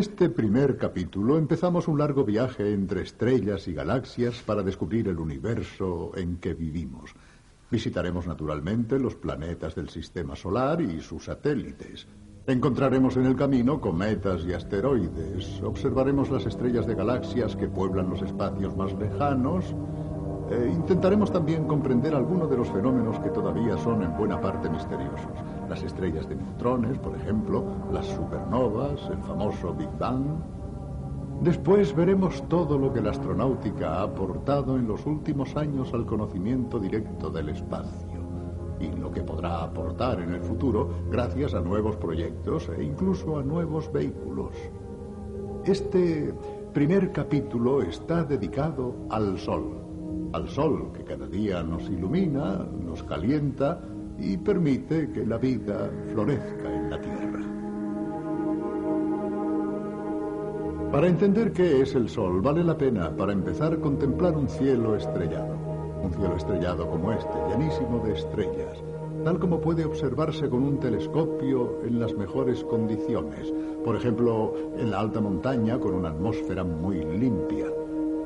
Este primer capítulo empezamos un largo viaje entre estrellas y galaxias para descubrir el universo en que vivimos. Visitaremos naturalmente los planetas del sistema solar y sus satélites. Encontraremos en el camino cometas y asteroides. Observaremos las estrellas de galaxias que pueblan los espacios más lejanos. E intentaremos también comprender algunos de los fenómenos que todavía son en buena parte misteriosos. Las estrellas de neutrones, por ejemplo, las supernovas, el famoso Big Bang. Después veremos todo lo que la astronáutica ha aportado en los últimos años al conocimiento directo del espacio y lo que podrá aportar en el futuro gracias a nuevos proyectos e incluso a nuevos vehículos. Este primer capítulo está dedicado al Sol, al Sol que cada día nos ilumina, nos calienta y permite que la vida florezca en la Tierra. Para entender qué es el Sol vale la pena, para empezar, contemplar un cielo estrellado. Un cielo estrellado como este, llenísimo de estrellas, tal como puede observarse con un telescopio en las mejores condiciones. Por ejemplo, en la alta montaña con una atmósfera muy limpia.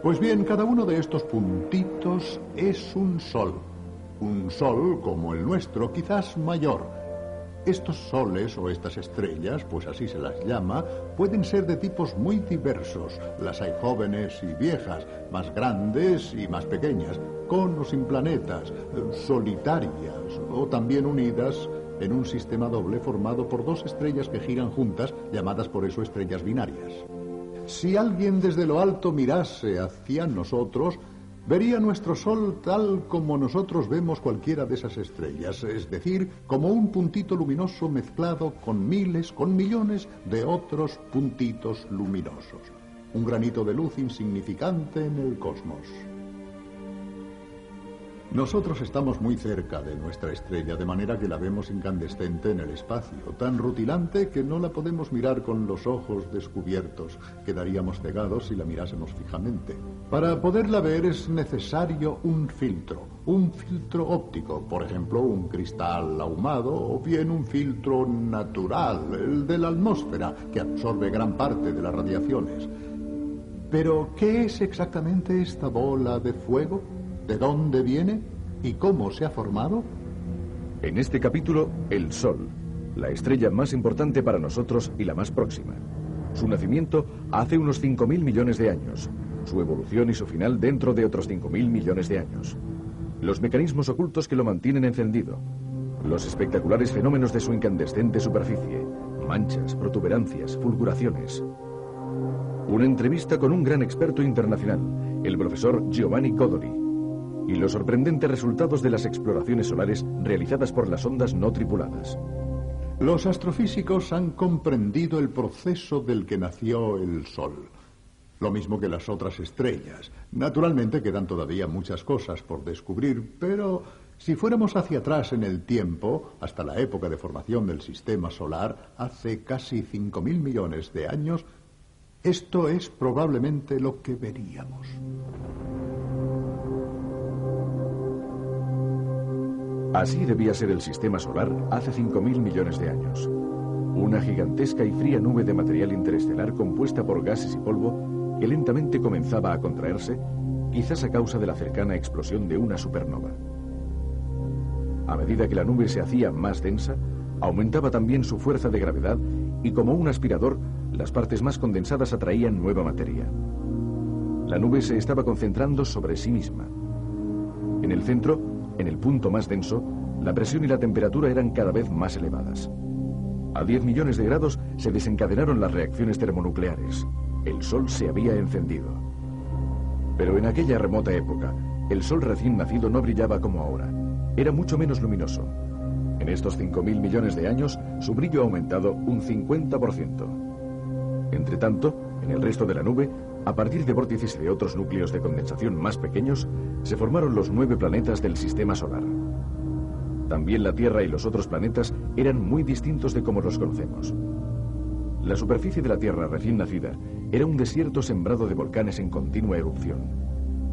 Pues bien, cada uno de estos puntitos es un sol. Un sol como el nuestro, quizás mayor estos soles o estas estrellas, pues así se las llama, pueden ser de tipos muy diversos. Las hay jóvenes y viejas, más grandes y más pequeñas, con o sin planetas, solitarias o también unidas en un sistema doble formado por dos estrellas que giran juntas, llamadas por eso estrellas binarias. Si alguien desde lo alto mirase hacia nosotros, vería nuestro Sol tal como nosotros vemos cualquiera de esas estrellas, es decir, como un puntito luminoso mezclado con miles, con millones de otros puntitos luminosos. Un granito de luz insignificante en el cosmos. Nosotros estamos muy cerca de nuestra estrella, de manera que la vemos incandescente en el espacio, tan rutilante que no la podemos mirar con los ojos descubiertos. Quedaríamos cegados si la mirásemos fijamente. Para poderla ver es necesario un filtro, un filtro óptico, por ejemplo, un cristal ahumado o bien un filtro natural, el de la atmósfera, que absorbe gran parte de las radiaciones. Pero, ¿qué es exactamente esta bola de fuego? ¿De dónde viene? ¿Y cómo se ha formado? En este capítulo, el Sol, la estrella más importante para nosotros y la más próxima. Su nacimiento hace unos 5.000 millones de años, su evolución y su final dentro de otros 5.000 millones de años. Los mecanismos ocultos que lo mantienen encendido, los espectaculares fenómenos de su incandescente superficie, manchas, protuberancias, fulguraciones. Una entrevista con un gran experto internacional, el profesor Giovanni Codoli, y los sorprendentes resultados de las exploraciones solares realizadas por las ondas no tripuladas. Los astrofísicos han comprendido el proceso del que nació el Sol. Lo mismo que las otras estrellas. Naturalmente quedan todavía muchas cosas por descubrir, pero si fuéramos hacia atrás en el tiempo, hasta la época de formación del sistema solar, hace casi 5.000 millones de años, esto es probablemente lo que veríamos. Así debía ser el sistema solar hace 5.000 millones de años. Una gigantesca y fría nube de material interestelar compuesta por gases y polvo que lentamente comenzaba a contraerse, quizás a causa de la cercana explosión de una supernova. A medida que la nube se hacía más densa, aumentaba también su fuerza de gravedad y como un aspirador, las partes más condensadas atraían nueva materia. La nube se estaba concentrando sobre sí misma. En el centro, en el punto más denso, la presión y la temperatura eran cada vez más elevadas. A 10 millones de grados se desencadenaron las reacciones termonucleares. El Sol se había encendido. Pero en aquella remota época, el Sol recién nacido no brillaba como ahora. Era mucho menos luminoso. En estos 5.000 millones de años, su brillo ha aumentado un 50%. Entre tanto, en el resto de la nube, a partir de vórtices de otros núcleos de condensación más pequeños, se formaron los nueve planetas del sistema solar. También la Tierra y los otros planetas eran muy distintos de como los conocemos. La superficie de la Tierra recién nacida era un desierto sembrado de volcanes en continua erupción.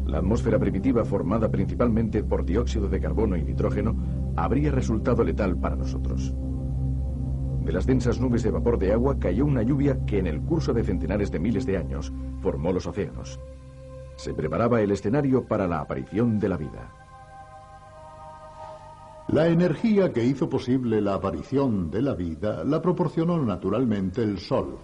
La atmósfera primitiva, formada principalmente por dióxido de carbono y nitrógeno, habría resultado letal para nosotros. De las densas nubes de vapor de agua cayó una lluvia que en el curso de centenares de miles de años formó los océanos. Se preparaba el escenario para la aparición de la vida. La energía que hizo posible la aparición de la vida la proporcionó naturalmente el Sol.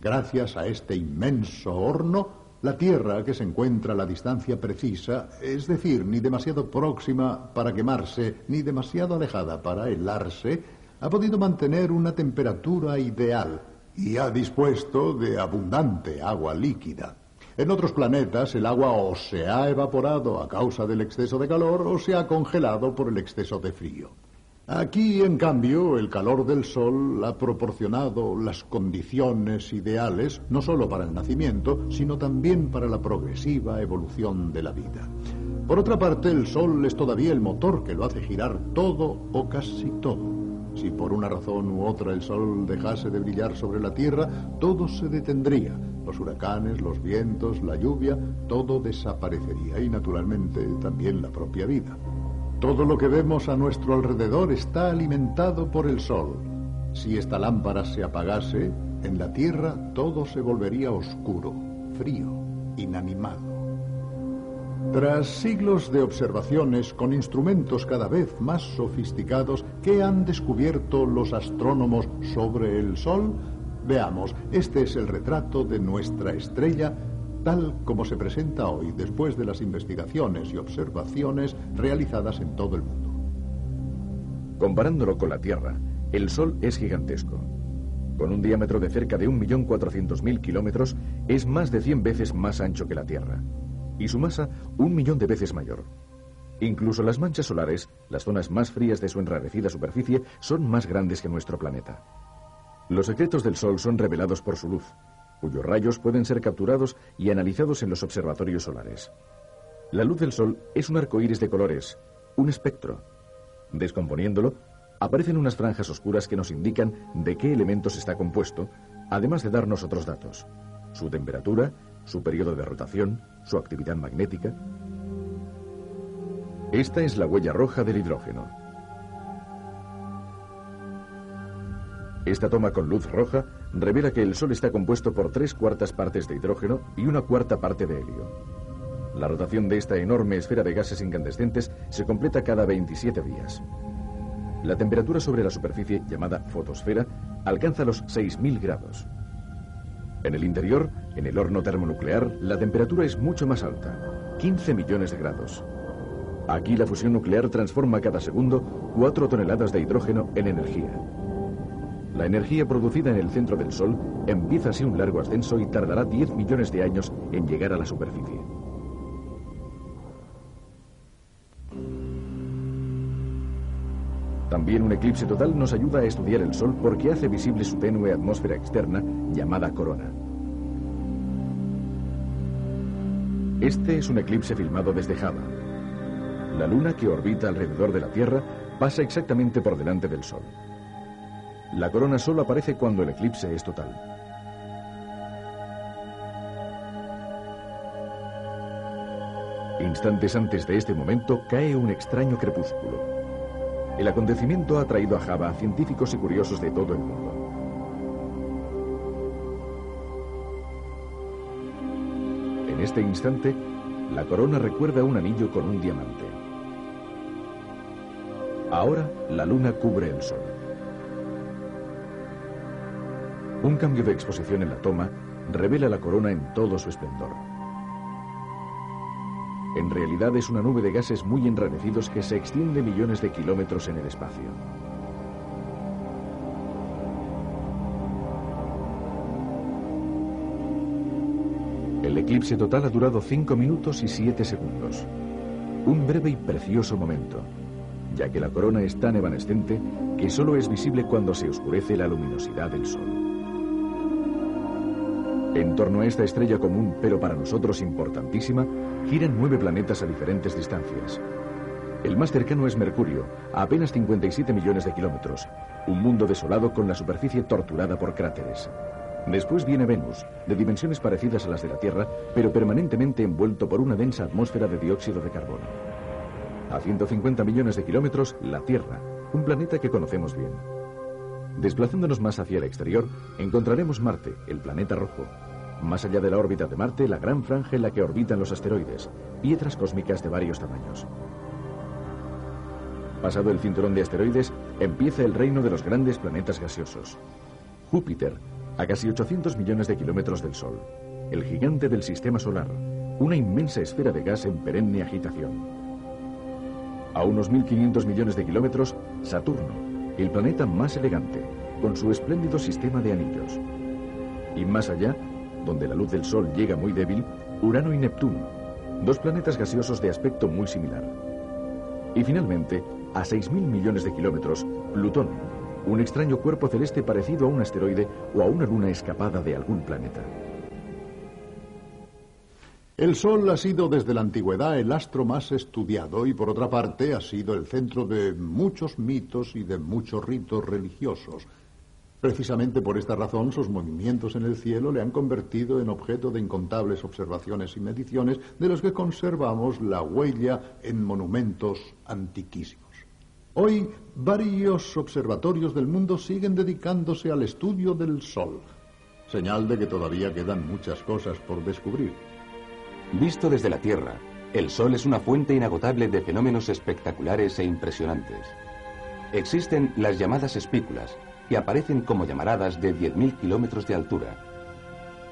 Gracias a este inmenso horno, la Tierra, que se encuentra a la distancia precisa, es decir, ni demasiado próxima para quemarse, ni demasiado alejada para helarse, ha podido mantener una temperatura ideal y ha dispuesto de abundante agua líquida. En otros planetas el agua o se ha evaporado a causa del exceso de calor o se ha congelado por el exceso de frío. Aquí, en cambio, el calor del Sol ha proporcionado las condiciones ideales no solo para el nacimiento, sino también para la progresiva evolución de la vida. Por otra parte, el Sol es todavía el motor que lo hace girar todo o casi todo. Si por una razón u otra el Sol dejase de brillar sobre la Tierra, todo se detendría. Los huracanes, los vientos, la lluvia, todo desaparecería y naturalmente también la propia vida. Todo lo que vemos a nuestro alrededor está alimentado por el sol. Si esta lámpara se apagase, en la Tierra todo se volvería oscuro, frío, inanimado. Tras siglos de observaciones con instrumentos cada vez más sofisticados que han descubierto los astrónomos sobre el Sol, veamos, este es el retrato de nuestra estrella tal como se presenta hoy después de las investigaciones y observaciones realizadas en todo el mundo. Comparándolo con la Tierra, el Sol es gigantesco. Con un diámetro de cerca de 1.400.000 kilómetros, es más de 100 veces más ancho que la Tierra. Y su masa, un millón de veces mayor. Incluso las manchas solares, las zonas más frías de su enrarecida superficie, son más grandes que nuestro planeta. Los secretos del Sol son revelados por su luz, cuyos rayos pueden ser capturados y analizados en los observatorios solares. La luz del Sol es un arco iris de colores, un espectro. Descomponiéndolo, aparecen unas franjas oscuras que nos indican de qué elementos está compuesto, además de darnos otros datos: su temperatura, su periodo de rotación, su actividad magnética. Esta es la huella roja del hidrógeno. Esta toma con luz roja revela que el Sol está compuesto por tres cuartas partes de hidrógeno y una cuarta parte de helio. La rotación de esta enorme esfera de gases incandescentes se completa cada 27 días. La temperatura sobre la superficie, llamada fotosfera, alcanza los 6.000 grados. En el interior, en el horno termonuclear, la temperatura es mucho más alta, 15 millones de grados. Aquí la fusión nuclear transforma cada segundo 4 toneladas de hidrógeno en energía. La energía producida en el centro del Sol empieza así un largo ascenso y tardará 10 millones de años en llegar a la superficie. También un eclipse total nos ayuda a estudiar el Sol porque hace visible su tenue atmósfera externa llamada corona. Este es un eclipse filmado desde Java. La luna que orbita alrededor de la Tierra pasa exactamente por delante del Sol. La corona solo aparece cuando el eclipse es total. Instantes antes de este momento cae un extraño crepúsculo. El acontecimiento ha traído a Java a científicos y curiosos de todo el mundo. En este instante, la corona recuerda un anillo con un diamante. Ahora la luna cubre el sol. Un cambio de exposición en la toma revela la corona en todo su esplendor. En realidad es una nube de gases muy enrarecidos que se extiende millones de kilómetros en el espacio. El eclipse total ha durado 5 minutos y 7 segundos. Un breve y precioso momento, ya que la corona es tan evanescente que solo es visible cuando se oscurece la luminosidad del Sol. En torno a esta estrella común, pero para nosotros importantísima, giran nueve planetas a diferentes distancias. El más cercano es Mercurio, a apenas 57 millones de kilómetros, un mundo desolado con la superficie torturada por cráteres. Después viene Venus, de dimensiones parecidas a las de la Tierra, pero permanentemente envuelto por una densa atmósfera de dióxido de carbono. A 150 millones de kilómetros, la Tierra, un planeta que conocemos bien. Desplazándonos más hacia el exterior, encontraremos Marte, el planeta rojo. Más allá de la órbita de Marte, la gran franja en la que orbitan los asteroides, piedras cósmicas de varios tamaños. Pasado el cinturón de asteroides, empieza el reino de los grandes planetas gaseosos. Júpiter, a casi 800 millones de kilómetros del Sol, el gigante del sistema solar, una inmensa esfera de gas en perenne agitación. A unos 1.500 millones de kilómetros, Saturno, el planeta más elegante, con su espléndido sistema de anillos. Y más allá, donde la luz del Sol llega muy débil, Urano y Neptuno, dos planetas gaseosos de aspecto muy similar. Y finalmente, a 6.000 millones de kilómetros, Plutón, un extraño cuerpo celeste parecido a un asteroide o a una luna escapada de algún planeta. El Sol ha sido desde la antigüedad el astro más estudiado y por otra parte ha sido el centro de muchos mitos y de muchos ritos religiosos. Precisamente por esta razón sus movimientos en el cielo le han convertido en objeto de incontables observaciones y mediciones de los que conservamos la huella en monumentos antiquísimos. Hoy varios observatorios del mundo siguen dedicándose al estudio del Sol, señal de que todavía quedan muchas cosas por descubrir. Visto desde la Tierra, el Sol es una fuente inagotable de fenómenos espectaculares e impresionantes. Existen las llamadas espículas, que aparecen como llamaradas de 10.000 kilómetros de altura.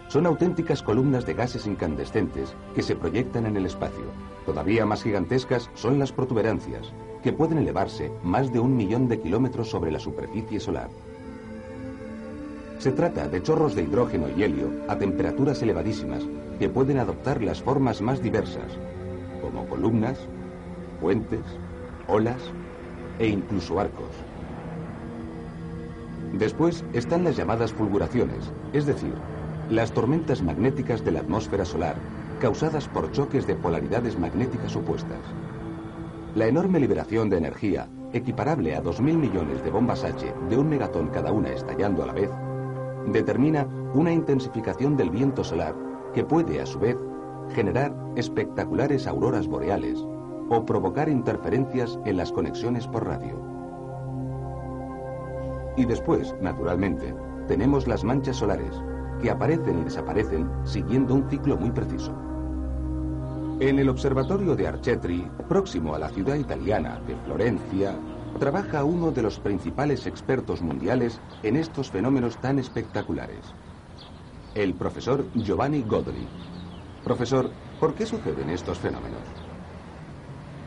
Son auténticas columnas de gases incandescentes que se proyectan en el espacio. Todavía más gigantescas son las protuberancias, que pueden elevarse más de un millón de kilómetros sobre la superficie solar. Se trata de chorros de hidrógeno y helio a temperaturas elevadísimas que pueden adoptar las formas más diversas, como columnas, puentes, olas e incluso arcos. Después están las llamadas fulguraciones, es decir, las tormentas magnéticas de la atmósfera solar causadas por choques de polaridades magnéticas opuestas. La enorme liberación de energía, equiparable a 2.000 millones de bombas H de un megatón cada una estallando a la vez, determina una intensificación del viento solar que puede, a su vez, generar espectaculares auroras boreales o provocar interferencias en las conexiones por radio. Y después, naturalmente, tenemos las manchas solares, que aparecen y desaparecen siguiendo un ciclo muy preciso. En el observatorio de Archetri, próximo a la ciudad italiana de Florencia, trabaja uno de los principales expertos mundiales en estos fenómenos tan espectaculares, el profesor Giovanni Godoli. Profesor, ¿por qué suceden estos fenómenos?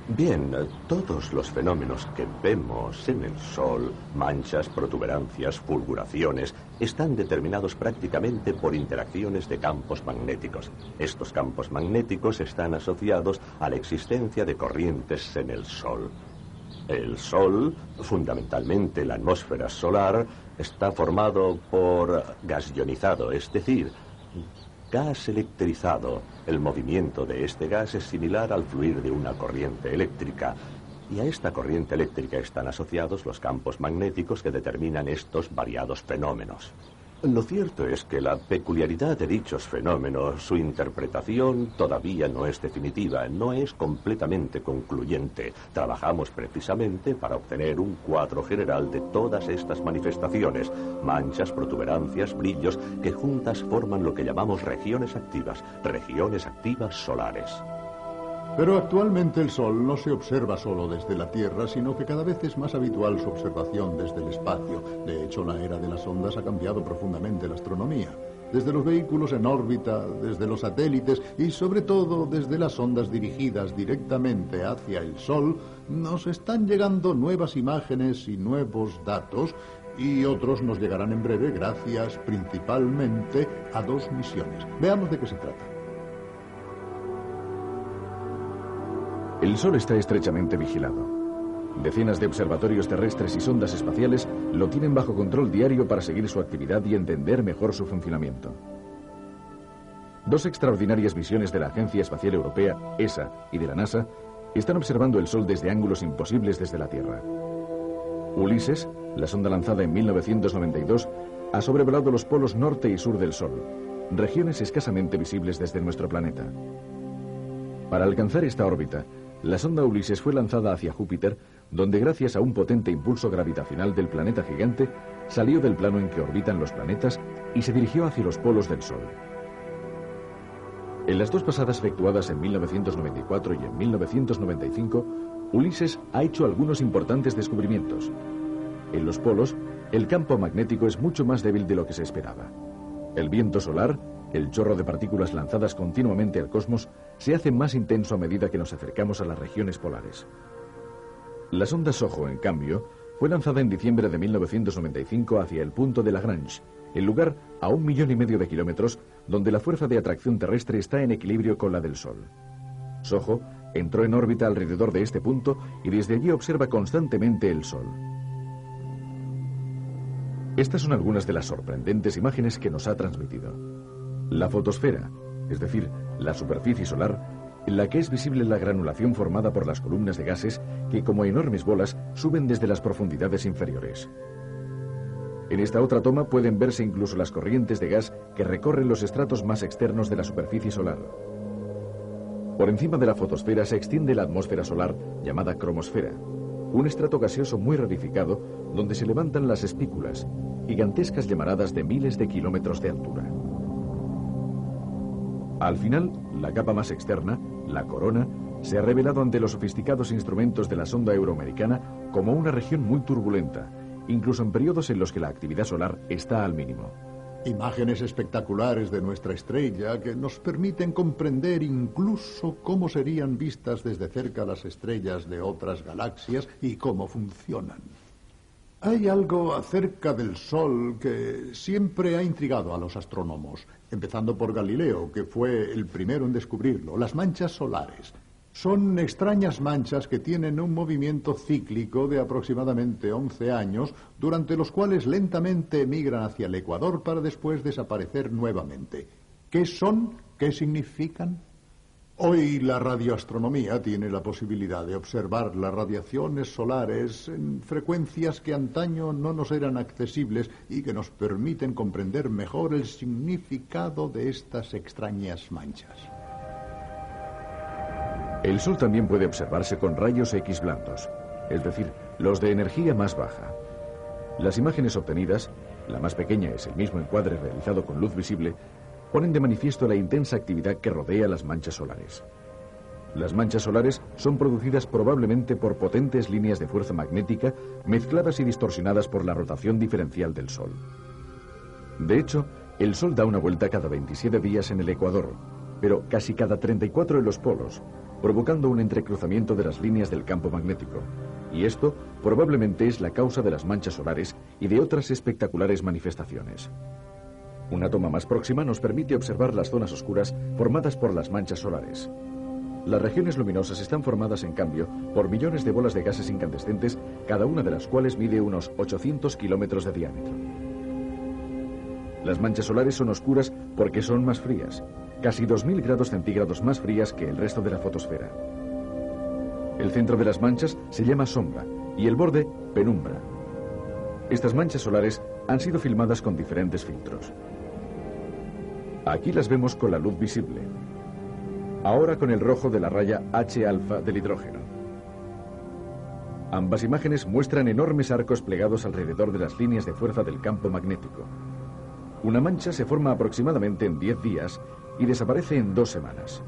Bien, todos los fenómenos que vemos en el Sol, manchas, protuberancias, fulguraciones, están determinados prácticamente por interacciones de campos magnéticos. Estos campos magnéticos están asociados a la existencia de corrientes en el Sol. El Sol, fundamentalmente la atmósfera solar, está formado por gas ionizado, es decir, gas electrizado. El movimiento de este gas es similar al fluir de una corriente eléctrica. Y a esta corriente eléctrica están asociados los campos magnéticos que determinan estos variados fenómenos. Lo cierto es que la peculiaridad de dichos fenómenos, su interpretación todavía no es definitiva, no es completamente concluyente. Trabajamos precisamente para obtener un cuadro general de todas estas manifestaciones, manchas, protuberancias, brillos, que juntas forman lo que llamamos regiones activas, regiones activas solares. Pero actualmente el Sol no se observa solo desde la Tierra, sino que cada vez es más habitual su observación desde el espacio. De hecho, la era de las ondas ha cambiado profundamente la astronomía. Desde los vehículos en órbita, desde los satélites y sobre todo desde las ondas dirigidas directamente hacia el Sol, nos están llegando nuevas imágenes y nuevos datos y otros nos llegarán en breve gracias principalmente a dos misiones. Veamos de qué se trata. El Sol está estrechamente vigilado. Decenas de observatorios terrestres y sondas espaciales lo tienen bajo control diario para seguir su actividad y entender mejor su funcionamiento. Dos extraordinarias misiones de la Agencia Espacial Europea, ESA, y de la NASA están observando el Sol desde ángulos imposibles desde la Tierra. Ulises, la sonda lanzada en 1992, ha sobrevolado los polos norte y sur del Sol, regiones escasamente visibles desde nuestro planeta. Para alcanzar esta órbita, la sonda Ulises fue lanzada hacia Júpiter, donde gracias a un potente impulso gravitacional del planeta gigante, salió del plano en que orbitan los planetas y se dirigió hacia los polos del Sol. En las dos pasadas efectuadas en 1994 y en 1995, Ulises ha hecho algunos importantes descubrimientos. En los polos, el campo magnético es mucho más débil de lo que se esperaba. El viento solar, el chorro de partículas lanzadas continuamente al cosmos, se hace más intenso a medida que nos acercamos a las regiones polares. La sonda SOHO, en cambio, fue lanzada en diciembre de 1995 hacia el punto de Lagrange, el lugar a un millón y medio de kilómetros donde la fuerza de atracción terrestre está en equilibrio con la del Sol. SOHO entró en órbita alrededor de este punto y desde allí observa constantemente el Sol. Estas son algunas de las sorprendentes imágenes que nos ha transmitido. La fotosfera, es decir, la superficie solar, en la que es visible la granulación formada por las columnas de gases que como enormes bolas suben desde las profundidades inferiores. En esta otra toma pueden verse incluso las corrientes de gas que recorren los estratos más externos de la superficie solar. Por encima de la fotosfera se extiende la atmósfera solar llamada cromosfera, un estrato gaseoso muy rarificado donde se levantan las espículas, gigantescas llamaradas de miles de kilómetros de altura. Al final, la capa más externa, la corona, se ha revelado ante los sofisticados instrumentos de la sonda euroamericana como una región muy turbulenta, incluso en periodos en los que la actividad solar está al mínimo. Imágenes espectaculares de nuestra estrella que nos permiten comprender incluso cómo serían vistas desde cerca las estrellas de otras galaxias y cómo funcionan. Hay algo acerca del Sol que siempre ha intrigado a los astrónomos, empezando por Galileo, que fue el primero en descubrirlo, las manchas solares. Son extrañas manchas que tienen un movimiento cíclico de aproximadamente 11 años, durante los cuales lentamente emigran hacia el ecuador para después desaparecer nuevamente. ¿Qué son? ¿Qué significan? Hoy la radioastronomía tiene la posibilidad de observar las radiaciones solares en frecuencias que antaño no nos eran accesibles y que nos permiten comprender mejor el significado de estas extrañas manchas. El Sol también puede observarse con rayos X blandos, es decir, los de energía más baja. Las imágenes obtenidas, la más pequeña es el mismo encuadre realizado con luz visible, ponen de manifiesto la intensa actividad que rodea las manchas solares. Las manchas solares son producidas probablemente por potentes líneas de fuerza magnética mezcladas y distorsionadas por la rotación diferencial del Sol. De hecho, el Sol da una vuelta cada 27 días en el ecuador, pero casi cada 34 en los polos, provocando un entrecruzamiento de las líneas del campo magnético. Y esto probablemente es la causa de las manchas solares y de otras espectaculares manifestaciones. Una toma más próxima nos permite observar las zonas oscuras formadas por las manchas solares. Las regiones luminosas están formadas, en cambio, por millones de bolas de gases incandescentes, cada una de las cuales mide unos 800 kilómetros de diámetro. Las manchas solares son oscuras porque son más frías, casi 2.000 grados centígrados más frías que el resto de la fotosfera. El centro de las manchas se llama sombra y el borde penumbra. Estas manchas solares han sido filmadas con diferentes filtros. Aquí las vemos con la luz visible. Ahora con el rojo de la raya H-alfa del hidrógeno. Ambas imágenes muestran enormes arcos plegados alrededor de las líneas de fuerza del campo magnético. Una mancha se forma aproximadamente en 10 días y desaparece en dos semanas.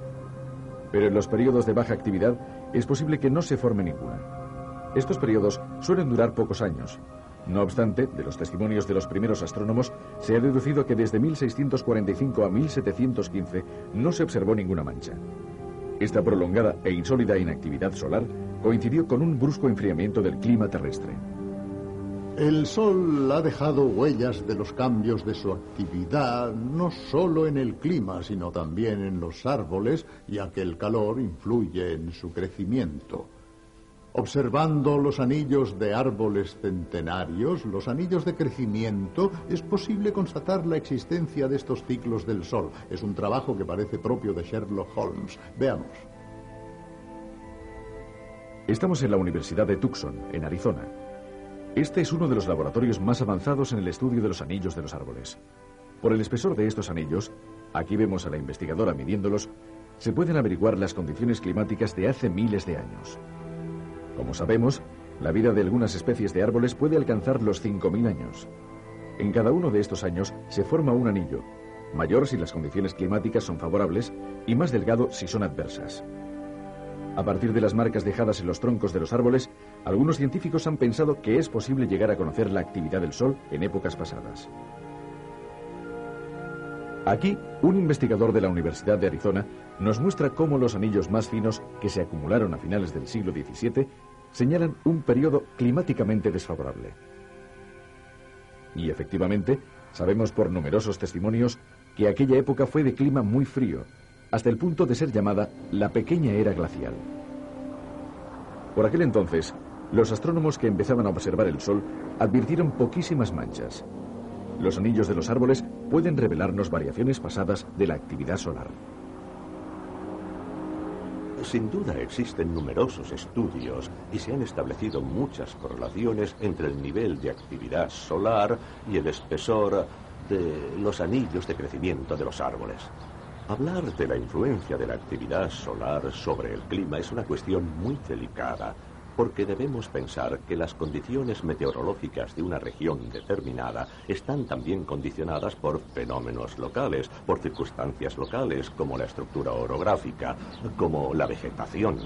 Pero en los periodos de baja actividad es posible que no se forme ninguna. Estos periodos suelen durar pocos años no obstante, de los testimonios de los primeros astrónomos, se ha deducido que desde 1645 a 1715 no se observó ninguna mancha. Esta prolongada e insólida inactividad solar coincidió con un brusco enfriamiento del clima terrestre. El Sol ha dejado huellas de los cambios de su actividad, no solo en el clima, sino también en los árboles, ya que el calor influye en su crecimiento. Observando los anillos de árboles centenarios, los anillos de crecimiento, es posible constatar la existencia de estos ciclos del Sol. Es un trabajo que parece propio de Sherlock Holmes. Veamos. Estamos en la Universidad de Tucson, en Arizona. Este es uno de los laboratorios más avanzados en el estudio de los anillos de los árboles. Por el espesor de estos anillos, aquí vemos a la investigadora midiéndolos, se pueden averiguar las condiciones climáticas de hace miles de años. Como sabemos, la vida de algunas especies de árboles puede alcanzar los 5.000 años. En cada uno de estos años se forma un anillo, mayor si las condiciones climáticas son favorables y más delgado si son adversas. A partir de las marcas dejadas en los troncos de los árboles, algunos científicos han pensado que es posible llegar a conocer la actividad del Sol en épocas pasadas. Aquí, un investigador de la Universidad de Arizona nos muestra cómo los anillos más finos que se acumularon a finales del siglo XVII señalan un periodo climáticamente desfavorable. Y efectivamente, sabemos por numerosos testimonios que aquella época fue de clima muy frío, hasta el punto de ser llamada la pequeña era glacial. Por aquel entonces, los astrónomos que empezaban a observar el Sol advirtieron poquísimas manchas. Los anillos de los árboles pueden revelarnos variaciones pasadas de la actividad solar. Sin duda existen numerosos estudios y se han establecido muchas correlaciones entre el nivel de actividad solar y el espesor de los anillos de crecimiento de los árboles. Hablar de la influencia de la actividad solar sobre el clima es una cuestión muy delicada, porque debemos pensar que las condiciones meteorológicas de una región determinada están también condicionadas por fenómenos locales, por circunstancias locales como la estructura orográfica, como la vegetación.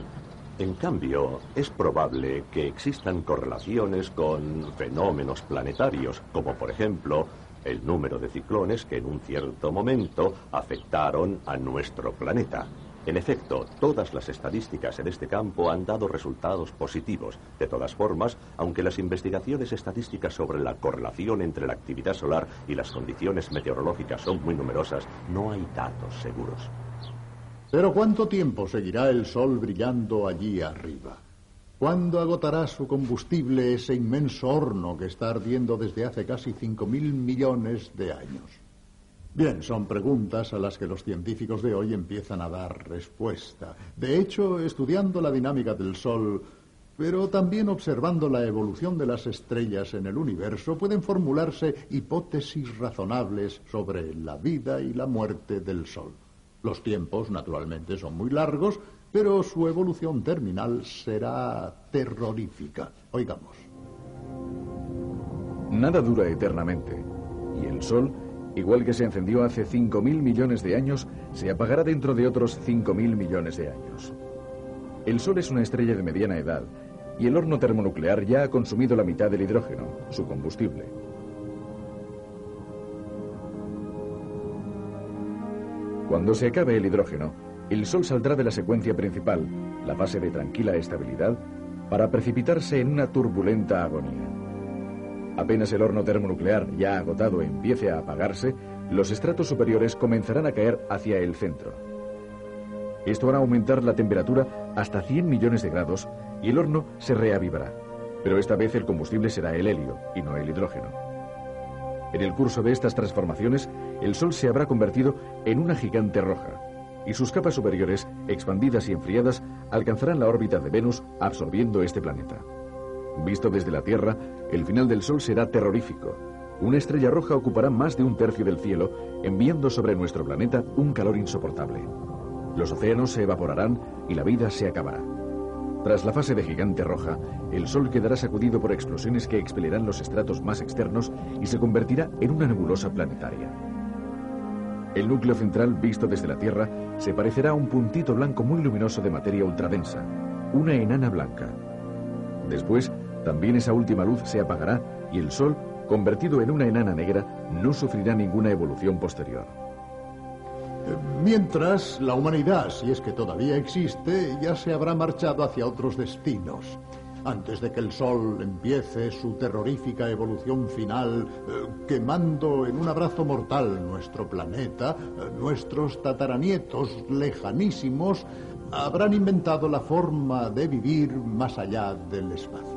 En cambio, es probable que existan correlaciones con fenómenos planetarios, como por ejemplo el número de ciclones que en un cierto momento afectaron a nuestro planeta. En efecto, todas las estadísticas en este campo han dado resultados positivos. De todas formas, aunque las investigaciones estadísticas sobre la correlación entre la actividad solar y las condiciones meteorológicas son muy numerosas, no hay datos seguros. Pero ¿cuánto tiempo seguirá el Sol brillando allí arriba? ¿Cuándo agotará su combustible ese inmenso horno que está ardiendo desde hace casi cinco mil millones de años? Bien, son preguntas a las que los científicos de hoy empiezan a dar respuesta. De hecho, estudiando la dinámica del Sol, pero también observando la evolución de las estrellas en el universo, pueden formularse hipótesis razonables sobre la vida y la muerte del Sol. Los tiempos, naturalmente, son muy largos, pero su evolución terminal será terrorífica. Oigamos. Nada dura eternamente, y el Sol, igual que se encendió hace 5.000 millones de años, se apagará dentro de otros 5.000 millones de años. El Sol es una estrella de mediana edad, y el horno termonuclear ya ha consumido la mitad del hidrógeno, su combustible. Cuando se acabe el hidrógeno, el Sol saldrá de la secuencia principal, la fase de tranquila estabilidad, para precipitarse en una turbulenta agonía. Apenas el horno termonuclear ya agotado empiece a apagarse, los estratos superiores comenzarán a caer hacia el centro. Esto hará aumentar la temperatura hasta 100 millones de grados y el horno se reavivará. Pero esta vez el combustible será el helio y no el hidrógeno. En el curso de estas transformaciones, el Sol se habrá convertido en una gigante roja, y sus capas superiores, expandidas y enfriadas, alcanzarán la órbita de Venus absorbiendo este planeta. Visto desde la Tierra, el final del Sol será terrorífico. Una estrella roja ocupará más de un tercio del cielo, enviando sobre nuestro planeta un calor insoportable. Los océanos se evaporarán y la vida se acabará. Tras la fase de gigante roja, el Sol quedará sacudido por explosiones que expelirán los estratos más externos y se convertirá en una nebulosa planetaria. El núcleo central, visto desde la Tierra, se parecerá a un puntito blanco muy luminoso de materia ultradensa, una enana blanca. Después, también esa última luz se apagará y el Sol, convertido en una enana negra, no sufrirá ninguna evolución posterior. Mientras, la humanidad, si es que todavía existe, ya se habrá marchado hacia otros destinos antes de que el Sol empiece su terrorífica evolución final, eh, quemando en un abrazo mortal nuestro planeta, eh, nuestros tataranietos lejanísimos habrán inventado la forma de vivir más allá del espacio.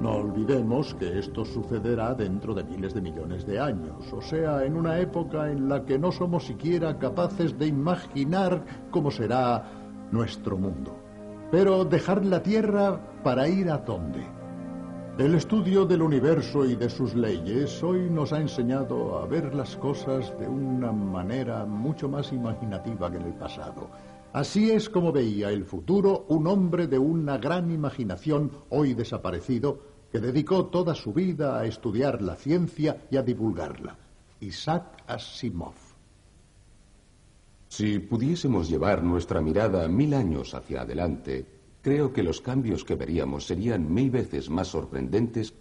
No olvidemos que esto sucederá dentro de miles de millones de años, o sea, en una época en la que no somos siquiera capaces de imaginar cómo será nuestro mundo. Pero dejar la Tierra para ir a dónde. El estudio del universo y de sus leyes hoy nos ha enseñado a ver las cosas de una manera mucho más imaginativa que en el pasado. Así es como veía el futuro un hombre de una gran imaginación, hoy desaparecido, que dedicó toda su vida a estudiar la ciencia y a divulgarla. Isaac Asimov. Si pudiésemos llevar nuestra mirada mil años hacia adelante, creo que los cambios que veríamos serían mil veces más sorprendentes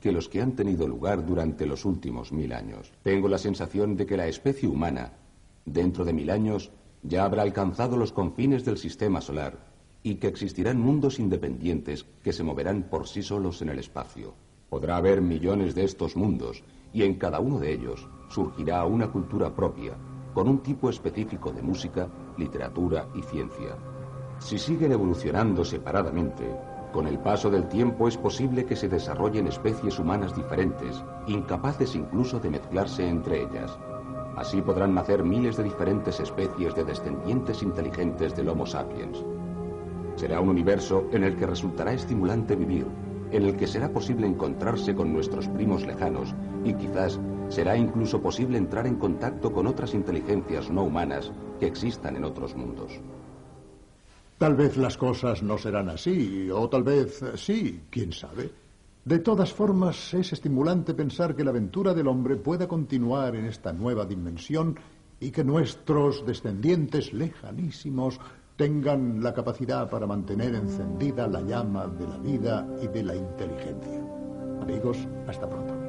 que los que han tenido lugar durante los últimos mil años. Tengo la sensación de que la especie humana, dentro de mil años, ya habrá alcanzado los confines del sistema solar y que existirán mundos independientes que se moverán por sí solos en el espacio. Podrá haber millones de estos mundos y en cada uno de ellos surgirá una cultura propia, con un tipo específico de música, literatura y ciencia. Si siguen evolucionando separadamente, con el paso del tiempo es posible que se desarrollen especies humanas diferentes, incapaces incluso de mezclarse entre ellas. Así podrán nacer miles de diferentes especies de descendientes inteligentes del Homo sapiens. Será un universo en el que resultará estimulante vivir, en el que será posible encontrarse con nuestros primos lejanos y quizás será incluso posible entrar en contacto con otras inteligencias no humanas que existan en otros mundos. Tal vez las cosas no serán así, o tal vez sí, quién sabe. De todas formas, es estimulante pensar que la aventura del hombre pueda continuar en esta nueva dimensión y que nuestros descendientes lejanísimos tengan la capacidad para mantener encendida la llama de la vida y de la inteligencia. Amigos, hasta pronto.